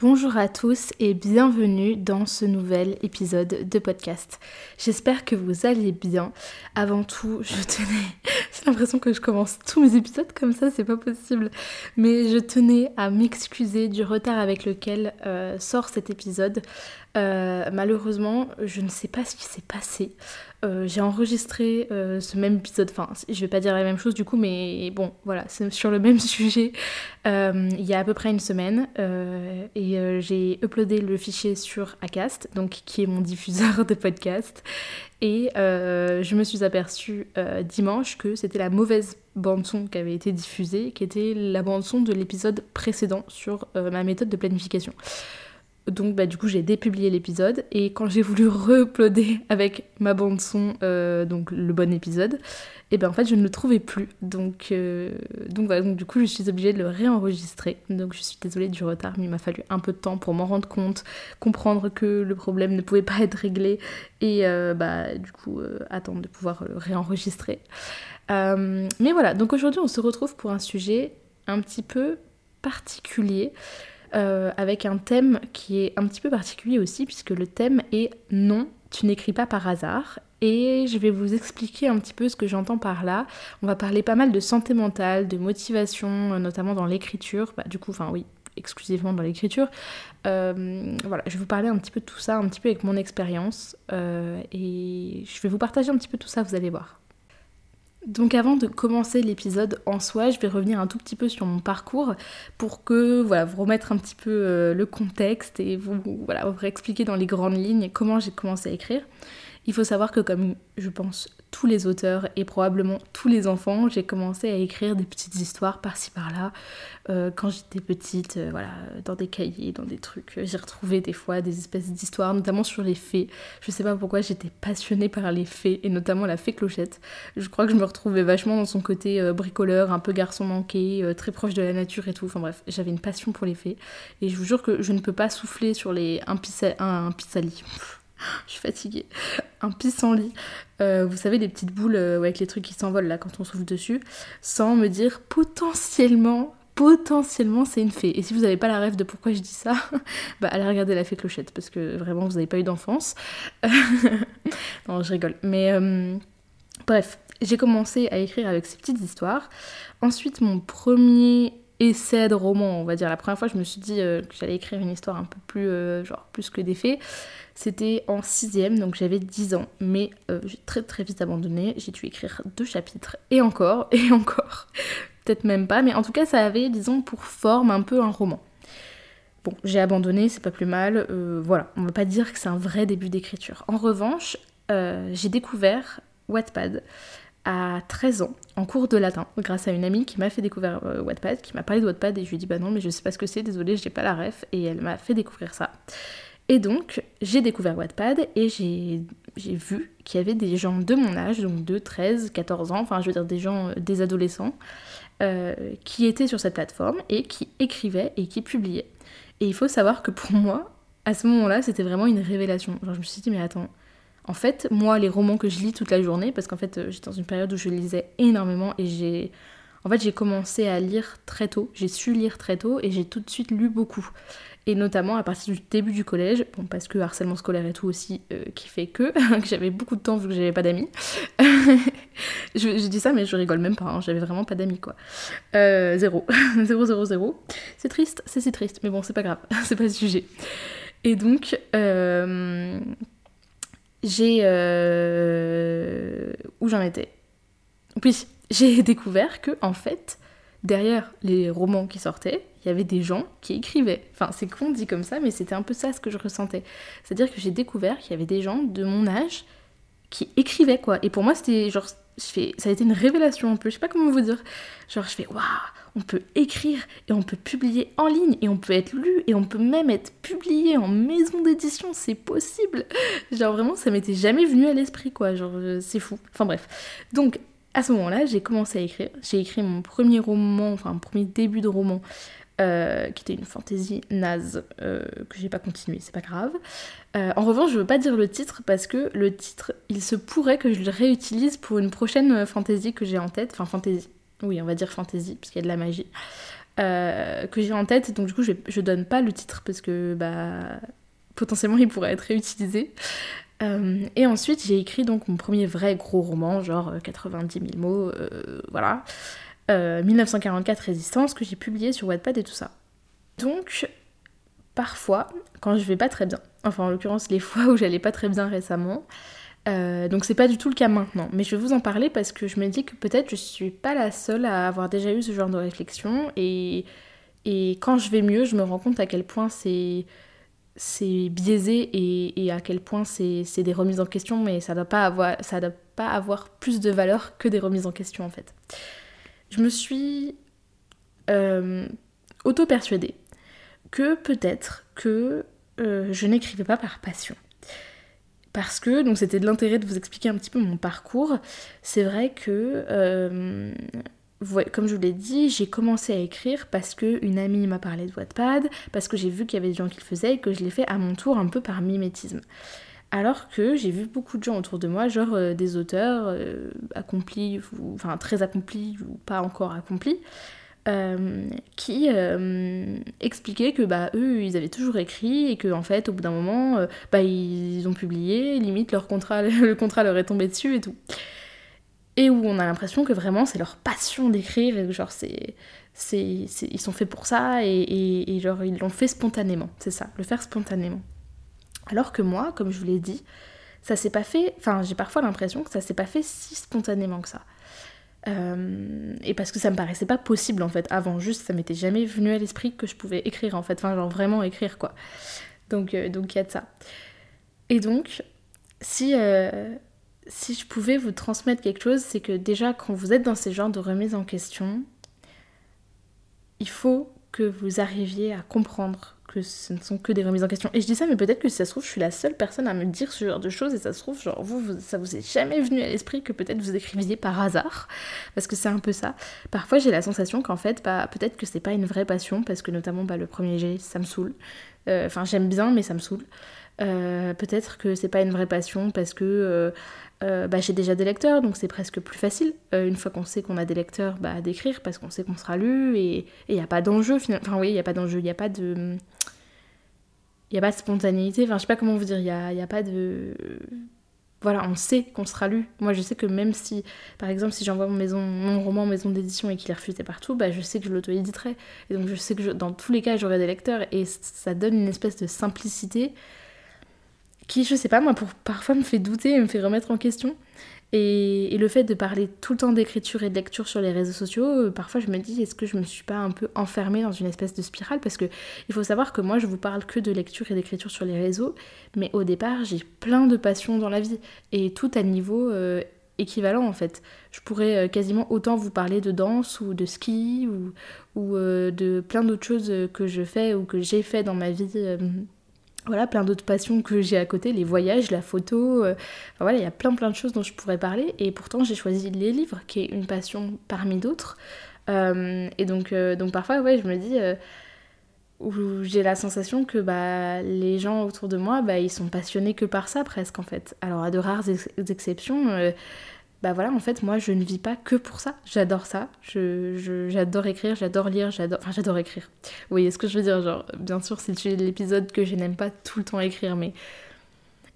Bonjour à tous et bienvenue dans ce nouvel épisode de podcast. J'espère que vous allez bien. Avant tout, je tenais, j'ai l'impression que je commence tous mes épisodes comme ça, c'est pas possible. Mais je tenais à m'excuser du retard avec lequel euh, sort cet épisode. Euh, malheureusement, je ne sais pas ce qui s'est passé. Euh, j'ai enregistré euh, ce même épisode, enfin, je vais pas dire la même chose du coup, mais bon, voilà, c'est sur le même sujet il y a à peu près une semaine. et j'ai uploadé le fichier sur Acast, donc qui est mon diffuseur de podcast. Et je me suis aperçue dimanche que c'était la mauvaise bande-son qui avait été diffusée, qui était la bande-son de l'épisode précédent sur ma méthode de planification. Donc bah, du coup j'ai dépublié l'épisode et quand j'ai voulu re-uploader avec ma bande son euh, donc le bon épisode, et eh ben en fait je ne le trouvais plus. Donc, euh, voilà, du coup je suis obligée de le réenregistrer. Donc je suis désolée du retard, mais il m'a fallu un peu de temps pour m'en rendre compte, comprendre que le problème ne pouvait pas être réglé et euh, bah du coup attendre de pouvoir le réenregistrer. mais voilà, donc aujourd'hui on se retrouve pour un sujet un petit peu particulier. Euh, avec un thème qui est un petit peu particulier aussi, puisque le thème est non, tu n'écris pas par hasard. Et je vais vous expliquer un petit peu ce que j'entends par là. On va parler pas mal de santé mentale, de motivation, euh, notamment dans l'écriture. Bah, du coup, enfin oui, exclusivement dans l'écriture. Euh, voilà, je vais vous parler un petit peu de tout ça, un petit peu avec mon expérience. et je vais vous partager un petit peu tout ça, vous allez voir. Donc avant de commencer l'épisode en soi, je vais revenir un tout petit peu sur mon parcours pour que voilà, vous remettre un petit peu euh, le contexte et vous voilà, vous expliquer dans les grandes lignes comment j'ai commencé à écrire. Il faut savoir que comme je pense tous les auteurs et probablement tous les enfants, j'ai commencé à écrire des petites histoires par-ci par-là. Euh, quand j'étais petite, euh, voilà, dans des cahiers, dans des trucs, j'ai retrouvé des fois des espèces d'histoires, notamment sur les fées. Je sais pas pourquoi j'étais passionnée par les fées, et notamment la fée Clochette. Je crois que je me retrouvais vachement dans son côté euh, bricoleur, un peu garçon manqué, très proche de la nature et tout. Enfin bref, j'avais une passion pour les fées. Et je vous jure que je ne peux pas souffler sur les un, un, un pisali je suis fatiguée. Un pissenlit. Euh, vous savez, les petites boules euh, avec les trucs qui s'envolent là quand on souffle dessus, sans me dire potentiellement, potentiellement c'est une fée. Et si vous n'avez pas la rêve de pourquoi je dis ça, bah allez regarder la fée clochette parce que vraiment vous n'avez pas eu d'enfance. non, je rigole. Mais euh, bref, j'ai commencé à écrire avec ces petites histoires. Ensuite, mon premier essai de roman, on va dire. La première fois, je me suis dit que j'allais écrire une histoire un peu plus, genre, plus que des faits. C'était en sixième, donc j'avais 10 ans. Mais euh, j'ai très très vite abandonné. J'ai dû écrire deux chapitres. Et encore, et encore. Peut-être même pas. Mais en tout cas, ça avait, disons, pour forme un peu un roman. Bon, j'ai abandonné, c'est pas plus mal. Euh, voilà, on va pas dire que c'est un vrai début d'écriture. En revanche, euh, j'ai découvert Wattpad à 13 ans en cours de latin grâce à une amie qui m'a fait découvrir Wattpad, qui m'a parlé de Wattpad et je lui ai dit bah non mais je sais pas ce que c'est, désolé j'ai pas la ref et elle m'a fait découvrir ça. Et donc, j'ai découvert Wattpad et j'ai vu qu'il y avait des gens de mon âge, donc de 13, 14 ans, enfin je veux dire des gens, euh, des adolescents, euh, qui étaient sur cette plateforme et qui écrivaient et qui publiaient. Et il faut savoir que pour moi, à ce moment-là, c'était vraiment une révélation. Genre je me suis dit, mais attends, en fait, moi, les romans que je lis toute la journée, parce qu'en fait, euh, j'étais dans une période où je lisais énormément et j'ai... En fait, j'ai commencé à lire très tôt, j'ai su lire très tôt et j'ai tout de suite lu beaucoup et notamment à partir du début du collège, bon, parce que harcèlement scolaire et tout aussi, euh, qui fait que, que j'avais beaucoup de temps vu que j'avais pas d'amis. je, dis ça, mais je rigole même pas, hein, j'avais vraiment pas d'amis quoi. Euh, zéro. zéro, zéro, zéro. C'est triste, c'est si triste, mais bon, c'est pas grave, c'est pas le sujet. Et donc, j'ai. où j'en étais Oui, j'ai découvert que, en fait, derrière les romans qui sortaient, il y avait des gens qui écrivaient. Enfin, c'est con dit comme ça, mais c'était un peu ça ce que je ressentais. C'est-à-dire que j'ai découvert qu'il y avait des gens de mon âge qui écrivaient, quoi. Et pour moi, c'était genre, je fais, ça a été une révélation un peu, je sais pas comment vous dire. Genre, je fais, waouh, on peut écrire et on peut publier en ligne et on peut être lu et on peut même être publié en maison d'édition, c'est possible. Genre vraiment, ça m'était jamais venu à l'esprit quoi, genre euh, c'est fou. Enfin bref. Donc à ce moment-là, j'ai commencé à écrire. J'ai écrit mon premier roman, enfin un premier début de roman euh, qui était une fantaisie naze euh, que j'ai pas continué, c'est pas grave. En revanche, je veux pas dire le titre parce que le titre, il se pourrait que je le réutilise pour une prochaine fantaisie que j'ai en tête. Enfin, fantaisie. Oui, on va dire fantaisie, parce qu'il y a de la magie. que j'ai en tête, donc du coup, je, je donne pas le titre parce que bah, potentiellement il pourrait être réutilisé. et ensuite, j'ai écrit donc mon premier vrai gros roman, genre 90 000 mots, voilà. 1944 euh, Résistance que j'ai publié sur Wattpad et tout ça. Donc, parfois, quand je vais pas très bien, enfin en l'occurrence les fois où j'allais pas très bien récemment, euh, donc c'est pas du tout le cas maintenant, mais je vais vous en parler parce que je me dis que peut-être je suis pas la seule à avoir déjà eu ce genre de réflexion. Et, quand je vais mieux, je me rends compte à quel point c'est biaisé et, à quel point c'est des remises en question, mais ça doit pas avoir ça doit pas avoir plus de valeur que des remises en question en fait. Je me suis euh, auto-persuadée que peut-être que euh, je n'écrivais pas par passion. Parce que, donc c'était de l'intérêt de vous expliquer un petit peu mon parcours, c'est vrai que, euh, comme je vous l'ai dit, j'ai commencé à écrire parce qu'une amie m'a parlé de Wattpad, parce que j'ai vu qu'il y avait des gens qui le faisaient et que je l'ai fait à mon tour un peu par mimétisme. Alors que j'ai vu beaucoup de gens autour de moi, genre euh, des auteurs euh, accomplis, enfin très accomplis ou pas encore accomplis, euh, qui expliquaient que bah eux ils avaient toujours écrit et que en fait au bout d'un moment bah ils ont publié, limite leur contrat, le contrat leur est tombé dessus et tout. Et où on a l'impression que vraiment c'est leur passion d'écrire et que genre c'est ils sont faits pour ça et, et genre ils l'ont fait spontanément, c'est ça, le faire spontanément. Alors que moi, comme je vous l'ai dit, ça s'est pas fait. Enfin, j'ai parfois l'impression que ça s'est pas fait si spontanément que ça. Euh, et parce que ça me paraissait pas possible en fait avant, juste ça m'était jamais venu à l'esprit que je pouvais écrire en fait, enfin genre vraiment écrire quoi. Donc euh, donc il y a de ça. Et donc si euh, si je pouvais vous transmettre quelque chose, c'est que déjà quand vous êtes dans ces genres de remise en question, il faut que vous arriviez à comprendre que ce ne sont que des remises en question. Et je dis ça, mais peut-être que si ça se trouve, je suis la seule personne à me dire ce genre de choses, et ça se trouve, genre, vous, ça vous est jamais venu à l'esprit que peut-être vous écriviez par hasard, parce que c'est un peu ça. Parfois, j'ai la sensation qu'en fait, bah, peut-être que c'est pas une vraie passion, parce que notamment, bah, le premier jet, ça me saoule. Euh, enfin, j'aime bien, mais ça me saoule. Euh, peut-être que c'est pas une vraie passion parce que euh, bah, j'ai déjà des lecteurs, donc c'est presque plus facile, une fois qu'on sait qu'on a des lecteurs, bah, d'écrire, parce qu'on sait qu'on sera lu, et il n'y a pas d'enjeu, enfin oui, il n'y a pas d'enjeu, il n'y a pas de... Il n'y a pas de spontanéité, enfin je sais pas comment vous dire, il n'y a, y a pas de... Voilà, on sait qu'on sera lu. Moi je sais que même si, par exemple, si j'envoie mon, maison, mon roman en maison d'édition et qu'il est refusé partout, bah, je sais que je l'auto-éditerai. Et donc je sais que dans tous les cas j'aurai des lecteurs, et ça donne une espèce de simplicité qui, je sais pas, moi, parfois me fait douter et me fait remettre en question. Et, le fait de parler tout le temps d'écriture et de lecture sur les réseaux sociaux, euh, parfois je me dis est-ce que je me suis pas un peu enfermée dans une espèce de spirale? Parce que il faut savoir que moi je vous parle que de lecture et d'écriture sur les réseaux, mais au départ j'ai plein de passions dans la vie et tout à niveau euh, équivalent en fait. Je pourrais euh, quasiment autant vous parler de danse ou de ski ou de plein d'autres choses que je fais ou que j'ai fait dans ma vie voilà, plein d'autres passions que j'ai à côté, les voyages, la photo, euh, voilà, il y a plein plein de choses dont je pourrais parler, et pourtant j'ai choisi les livres, qui est une passion parmi d'autres. Euh, et donc, euh, donc parfois, ouais, je me dis, où j'ai la sensation que bah, les gens autour de moi, bah, ils sont passionnés que par ça presque en fait. Alors à de rares exceptions, bah voilà, en fait, moi, je ne vis pas que pour ça. J'adore ça. Je, j'adore écrire, j'adore lire, j'adore... Enfin, j'adore écrire. Vous voyez ce que je veux dire Genre, bien sûr, c'est l'épisode que je n'aime pas tout le temps écrire, mais...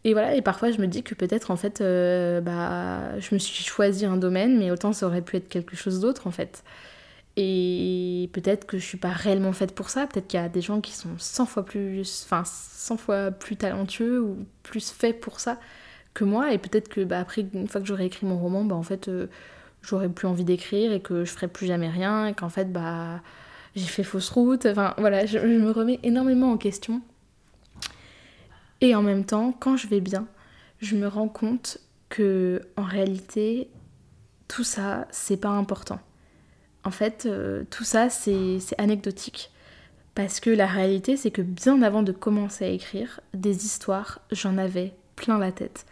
Et voilà, et parfois, je me dis que peut-être, en fait, euh, bah, je me suis choisi un domaine, mais autant ça aurait pu être quelque chose d'autre, en fait. Et peut-être que je suis pas réellement faite pour ça. Peut-être qu'il y a des gens qui sont 100 fois plus... Enfin, 100 fois plus talentueux ou plus faits pour ça que moi et peut-être que bah, après une fois que j'aurai écrit mon roman bah en fait euh, j'aurais plus envie d'écrire et que je ferai plus jamais rien et qu'en fait bah j'ai fait fausse route. Enfin voilà je, me remets énormément en question. Et en même temps quand je vais bien je me rends compte que en réalité tout ça c'est pas important. En fait, euh, tout ça, c'est anecdotique. Parce que la réalité, c'est que bien avant de commencer à écrire des histoires, j'en avais plein la tête.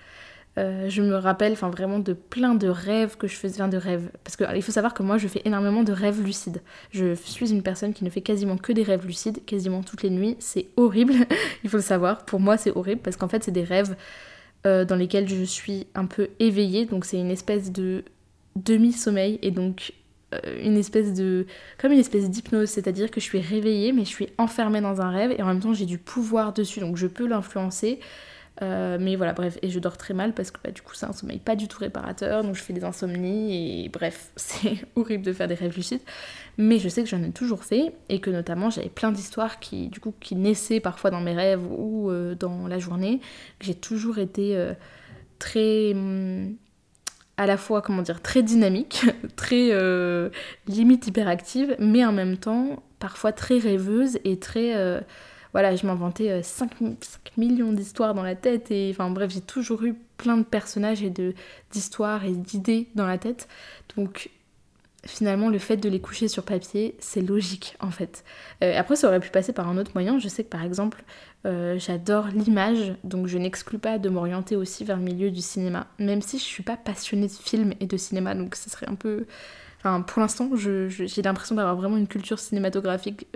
Euh, je me rappelle enfin vraiment de plein de rêves que je faisais, de rêves. Parce qu'il faut savoir que moi je fais énormément de rêves lucides. Je suis une personne qui ne fait quasiment que des rêves lucides, quasiment toutes les nuits. C'est horrible, il faut le savoir. Pour moi c'est horrible parce qu'en fait c'est des rêves euh, dans lesquels je suis un peu éveillée. Donc c'est une espèce de demi-sommeil et donc euh, une espèce de comme une espèce d'hypnose c'est à dire que je suis réveillée mais je suis enfermée dans un rêve et en même temps j'ai du pouvoir dessus donc je peux l'influencer euh, mais voilà bref et je dors très mal parce que bah, du coup c'est un sommeil pas du tout réparateur donc je fais des insomnies et bref c'est horrible de faire des rêves lucides. Mais je sais que j'en ai toujours fait et que notamment j'avais plein d'histoires qui du coup qui naissaient parfois dans mes rêves ou euh, dans la journée j'ai toujours été très hum, à la fois, comment dire, très dynamique, très euh, limite hyperactive, mais en même temps parfois très rêveuse et très... Voilà, je m'inventais 5, euh, 5, millions d'histoires dans la tête et enfin bref, j'ai toujours eu plein de personnages et d'histoires et d'idées dans la tête. Donc finalement le fait de les coucher sur papier, c'est logique en fait. Euh, après, ça aurait pu passer par un autre moyen. Je sais que par exemple, euh, j'adore l'image, donc je n'exclus pas de m'orienter aussi vers le milieu du cinéma, même si je suis pas passionnée de films et de cinéma, donc ce serait un peu. Enfin, pour l'instant, j'ai l'impression d'avoir vraiment une culture cinématographique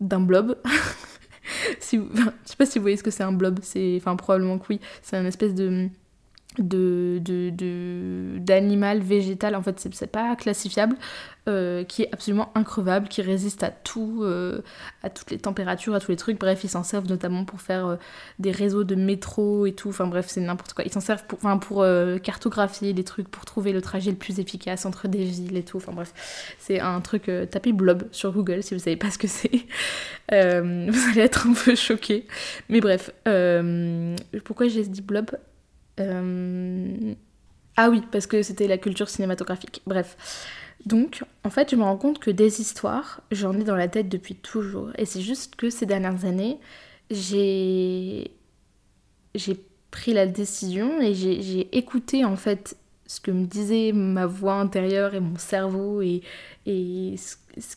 d'un blob. si je sais pas si vous voyez ce que c'est un blob, c'est. Enfin, probablement que oui. C'est un espèce de de, d'animal végétal en fait c'est pas classifiable euh, qui est absolument increvable qui résiste à tout euh, à toutes les températures à tous les trucs. Bref ils s'en servent notamment pour faire euh, des réseaux de métro et tout. Enfin bref c'est n'importe quoi. Ils s'en servent pour, cartographier les trucs pour trouver le trajet le plus efficace entre des villes et tout. Enfin bref c'est un truc tapez blob sur Google si vous savez pas ce que c'est. Vous allez être un peu choqué mais bref pourquoi j'ai dit blob? Euh, ah oui, parce que c'était la culture cinématographique. Bref. Donc, en fait, je me rends compte que des histoires, j'en ai dans la tête depuis toujours. Et c'est juste que ces dernières années, j'ai pris la décision et j'ai écouté en fait ce que me disait ma voix intérieure et mon cerveau et, et ce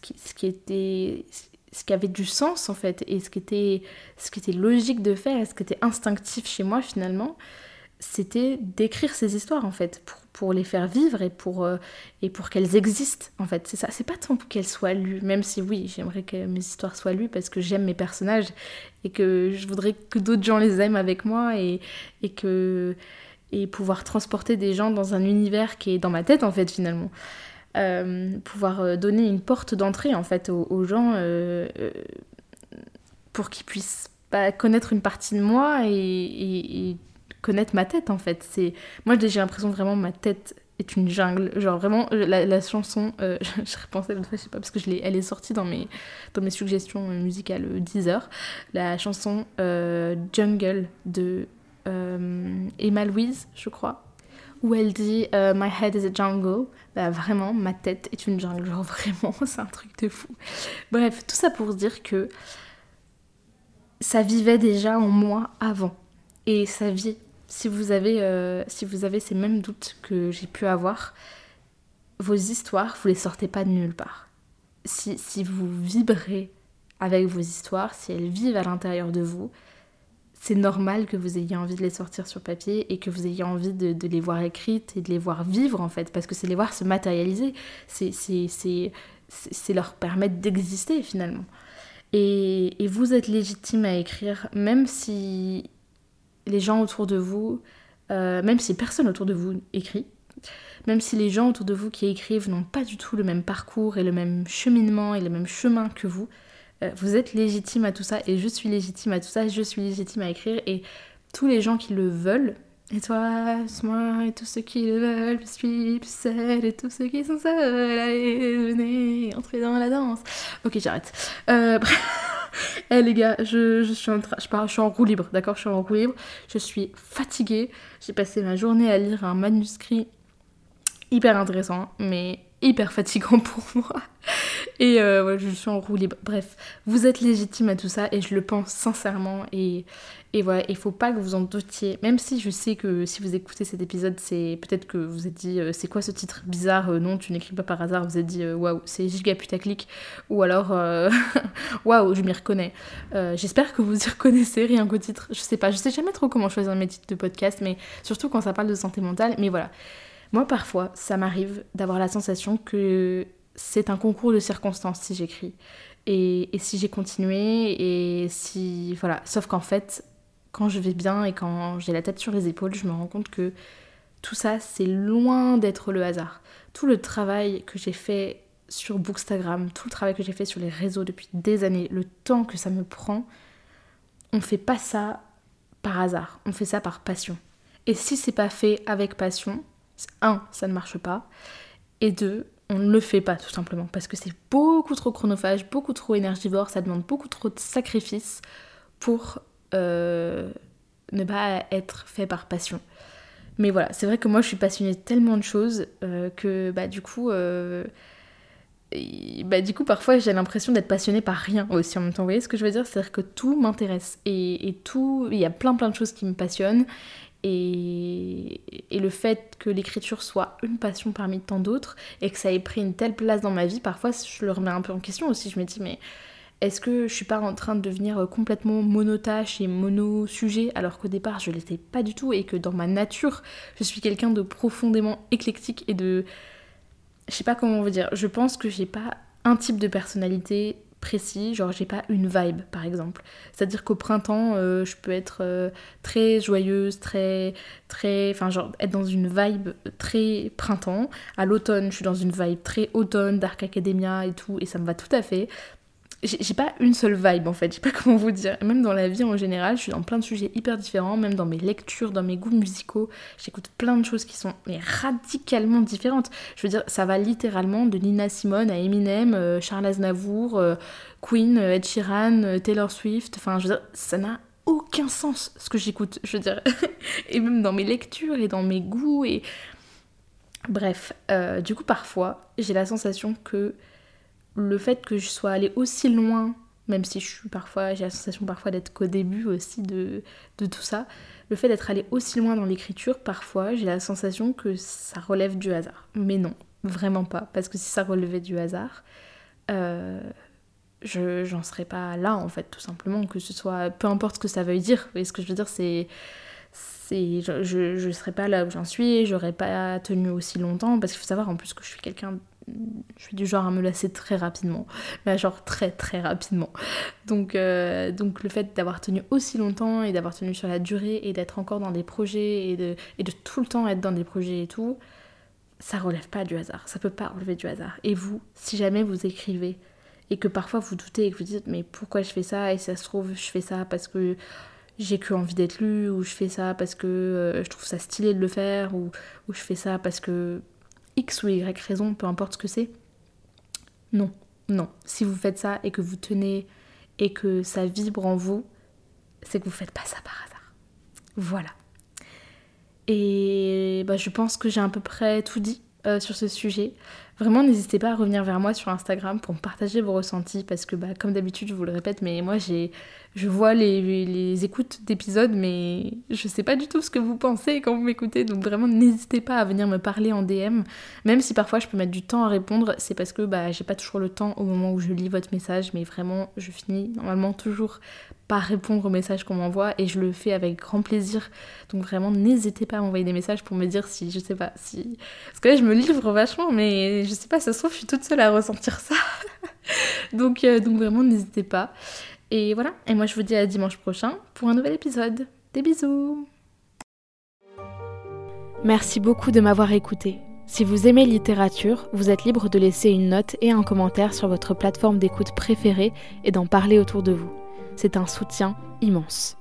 qui avait du sens en fait et ce qui était ce qui était logique de faire et ce qui était instinctif chez moi finalement c'était d'écrire ces histoires en fait pour, pour, les faire vivre et pour, euh, et pour qu'elles existent en fait. C'est ça c'est pas tant pour qu'elles soient lues même si oui j'aimerais que mes histoires soient lues parce que j'aime mes personnages et que je voudrais que d'autres gens les aiment avec moi et, et que et pouvoir transporter des gens dans un univers qui est dans ma tête en fait finalement. Euh, pouvoir euh, donner une porte d'entrée en fait aux, gens pour qu'ils puissent connaître une partie de moi et connaître ma tête en fait. C'est moi j'ai l'impression vraiment ma tête est une jungle. Genre vraiment euh, la, chanson, euh, je repensais l'autre fois, je sais pas parce que je elle est sortie dans mes dans mes suggestions musicales euh, Deezer. La chanson Jungle de Emma Louise, je crois, où elle dit My head is a jungle. Bah vraiment, ma tête est une jungle. Genre vraiment, c'est un truc de fou. Bref, tout ça pour dire que ça vivait déjà en moi avant. Et ça vit si vous avez, euh, si vous avez ces mêmes doutes que j'ai pu avoir, vos histoires, vous les sortez pas de nulle part. Si, si vous vibrez avec vos histoires, si elles vivent à l'intérieur de vous, c'est normal que vous ayez envie de les sortir sur papier et que vous ayez envie de, les voir écrites et de les voir vivre en fait, parce que c'est les voir se matérialiser, c'est leur permettre d'exister finalement. Et, vous êtes légitime à écrire, même si les gens autour de vous, euh, même si personne autour de vous écrit, même si les gens autour de vous qui écrivent n'ont pas du tout le même parcours et le même cheminement et le même chemin que vous, euh, vous êtes légitime à tout ça et je suis légitime à tout ça, je suis légitime à écrire et tous les gens qui le veulent, et toi, moi et tous ceux qui le veulent, je suis plus seule et tous ceux qui sont seuls, allez, venez, entrez dans la danse. Ok, j'arrête. Euh, Eh les gars, je, suis en je, je suis en roue libre, d'accord Je suis en roue libre. Je suis fatiguée. J'ai passé ma journée à lire un manuscrit hyper intéressant, mais hyper fatigant pour moi. Et euh, je suis en roue libre. Bref, vous êtes légitime à tout ça et je le pense sincèrement. Et, et voilà, il faut pas que vous en doutiez. Même si je sais que si vous écoutez cet épisode, c'est peut-être que vous êtes dit euh, c'est quoi ce titre bizarre euh, Non, tu n'écris pas par hasard. Vous êtes dit waouh, c'est giga putaclic. Ou alors waouh, je m'y reconnais. J'espère que vous y reconnaissez rien qu'au titre. Je sais pas, je sais jamais trop comment choisir mes titres de podcast, mais surtout quand ça parle de santé mentale. Mais voilà. Moi, parfois, ça m'arrive d'avoir la sensation que c'est un concours de circonstances si j'écris. Et, si j'ai continué, et si. Voilà. Sauf qu'en fait, quand je vais bien et quand j'ai la tête sur les épaules, je me rends compte que tout ça, c'est loin d'être le hasard. Tout le travail que j'ai fait sur Bookstagram, tout le travail que j'ai fait sur les réseaux depuis des années, le temps que ça me prend, on fait pas ça par hasard, on fait ça par passion. Et si c'est pas fait avec passion, un, ça ne marche pas, et deux, on ne le fait pas tout simplement parce que c'est beaucoup trop chronophage, beaucoup trop énergivore, ça demande beaucoup trop de sacrifices pour euh, ne pas être fait par passion. Mais voilà, c'est vrai que moi je suis passionnée de tellement de choses euh, que bah du coup euh, bah du coup parfois j'ai l'impression d'être passionnée par rien aussi en même temps. Vous voyez ce que je veux dire? C'est-à-dire que tout m'intéresse et, et, tout, il y a plein plein de choses qui me passionnent et, le fait que l'écriture soit une passion parmi tant d'autres et que ça ait pris une telle place dans ma vie, parfois je le remets un peu en question aussi. Je me dis, mais est-ce que je suis pas en train de devenir complètement monotache et mono-sujet alors qu'au départ je l'étais pas du tout et que dans ma nature je suis quelqu'un de profondément éclectique et de. Je sais pas comment on veut dire. Je pense que j'ai pas un type de personnalité précis, genre j'ai pas une vibe par exemple. C'est-à-dire qu'au printemps, euh, je peux être euh, très joyeuse, très très enfin genre être dans une vibe très printemps. À l'automne, je suis dans une vibe très automne, Dark Academia et tout et ça me va tout à fait j'ai pas une seule vibe en fait, je sais pas comment vous dire. Même dans la vie en général, je suis dans plein de sujets hyper différents, même dans mes lectures, dans mes goûts musicaux, j'écoute plein de choses qui sont radicalement différentes. Je veux dire, ça va littéralement de Nina Simone à Eminem, euh, Charles Aznavour, euh, Queen, euh, Ed Sheeran, Taylor Swift, enfin je veux dire, ça n'a aucun sens ce que j'écoute, je veux dire. et même dans mes lectures et dans mes goûts et... Bref, du coup parfois, j'ai la sensation que le fait que je sois allée aussi loin, même si je suis parfois, j'ai la sensation parfois d'être qu'au début aussi de, de tout ça, le fait d'être allée aussi loin dans l'écriture, parfois j'ai la sensation que ça relève du hasard. Mais non, vraiment pas, parce que si ça relevait du hasard, euh, je j'en serais pas là en fait, tout simplement, que ce soit, peu importe ce que ça veuille dire, et ce que je veux dire c'est c'est je, je, je serais pas là où j'en suis, j'aurais pas tenu aussi longtemps parce qu'il faut savoir en plus que je suis quelqu'un je suis du genre à me lasser très rapidement, mais genre très très rapidement. Donc, euh, donc le fait d'avoir tenu aussi longtemps et d'avoir tenu sur la durée et d'être encore dans des projets et de, tout le temps être dans des projets et tout, ça relève pas du hasard, ça peut pas relever du hasard. Et vous, si jamais vous écrivez et que parfois vous doutez et que vous dites mais pourquoi je fais ça et ça se trouve je fais ça parce que j'ai que envie d'être lu ou je fais ça parce que euh, je trouve ça stylé de le faire ou je fais ça parce que X ou Y raison, peu importe ce que c'est. Non, non. Si vous faites ça et que vous tenez et que ça vibre en vous, c'est que vous faites pas ça par hasard. Voilà. Et bah, je pense que j'ai à peu près tout dit euh, sur ce sujet. Vraiment, n'hésitez pas à revenir vers moi sur Instagram pour me partager vos ressentis parce que, bah, comme d'habitude, je vous le répète, mais moi, j'ai, je vois les, les écoutes d'épisodes, mais je sais pas du tout ce que vous pensez quand vous m'écoutez. Donc, vraiment, n'hésitez pas à venir me parler en DM. Même si parfois je peux mettre du temps à répondre, c'est parce que bah, j'ai pas toujours le temps au moment où je lis votre message, mais vraiment, je finis normalement toujours répondre aux messages qu'on m'envoie et je le fais avec grand plaisir. Donc vraiment, n'hésitez pas à m'envoyer des messages pour me dire si, je sais pas, si... Parce que là, je me livre vachement, mais je sais pas, ça se trouve, je suis toute seule à ressentir ça. donc, euh, donc vraiment, n'hésitez pas. Et voilà, et moi je vous dis à dimanche prochain pour un nouvel épisode. Des bisous Merci beaucoup de m'avoir écouté. Si vous aimez littérature, vous êtes libre de laisser une note et un commentaire sur votre plateforme d'écoute préférée et d'en parler autour de vous c'est un soutien immense.